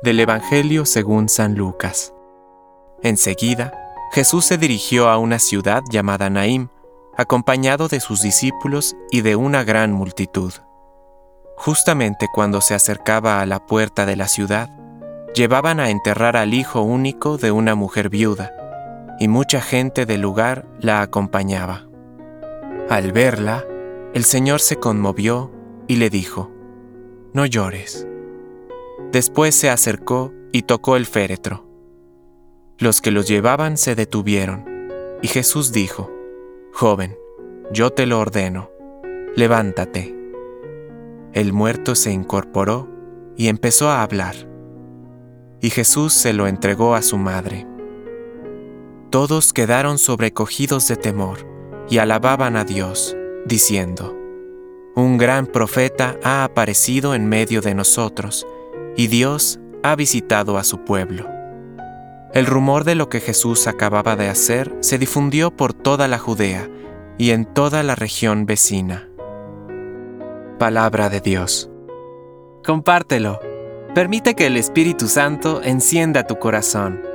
Del Evangelio según San Lucas. Enseguida, Jesús se dirigió a una ciudad llamada Naim, acompañado de sus discípulos y de una gran multitud. Justamente cuando se acercaba a la puerta de la ciudad, llevaban a enterrar al hijo único de una mujer viuda, y mucha gente del lugar la acompañaba. Al verla, el Señor se conmovió y le dijo, No llores. Después se acercó y tocó el féretro. Los que los llevaban se detuvieron, y Jesús dijo, Joven, yo te lo ordeno, levántate. El muerto se incorporó y empezó a hablar, y Jesús se lo entregó a su madre. Todos quedaron sobrecogidos de temor y alababan a Dios, diciendo, Un gran profeta ha aparecido en medio de nosotros, y Dios ha visitado a su pueblo. El rumor de lo que Jesús acababa de hacer se difundió por toda la Judea y en toda la región vecina. Palabra de Dios. Compártelo. Permite que el Espíritu Santo encienda tu corazón.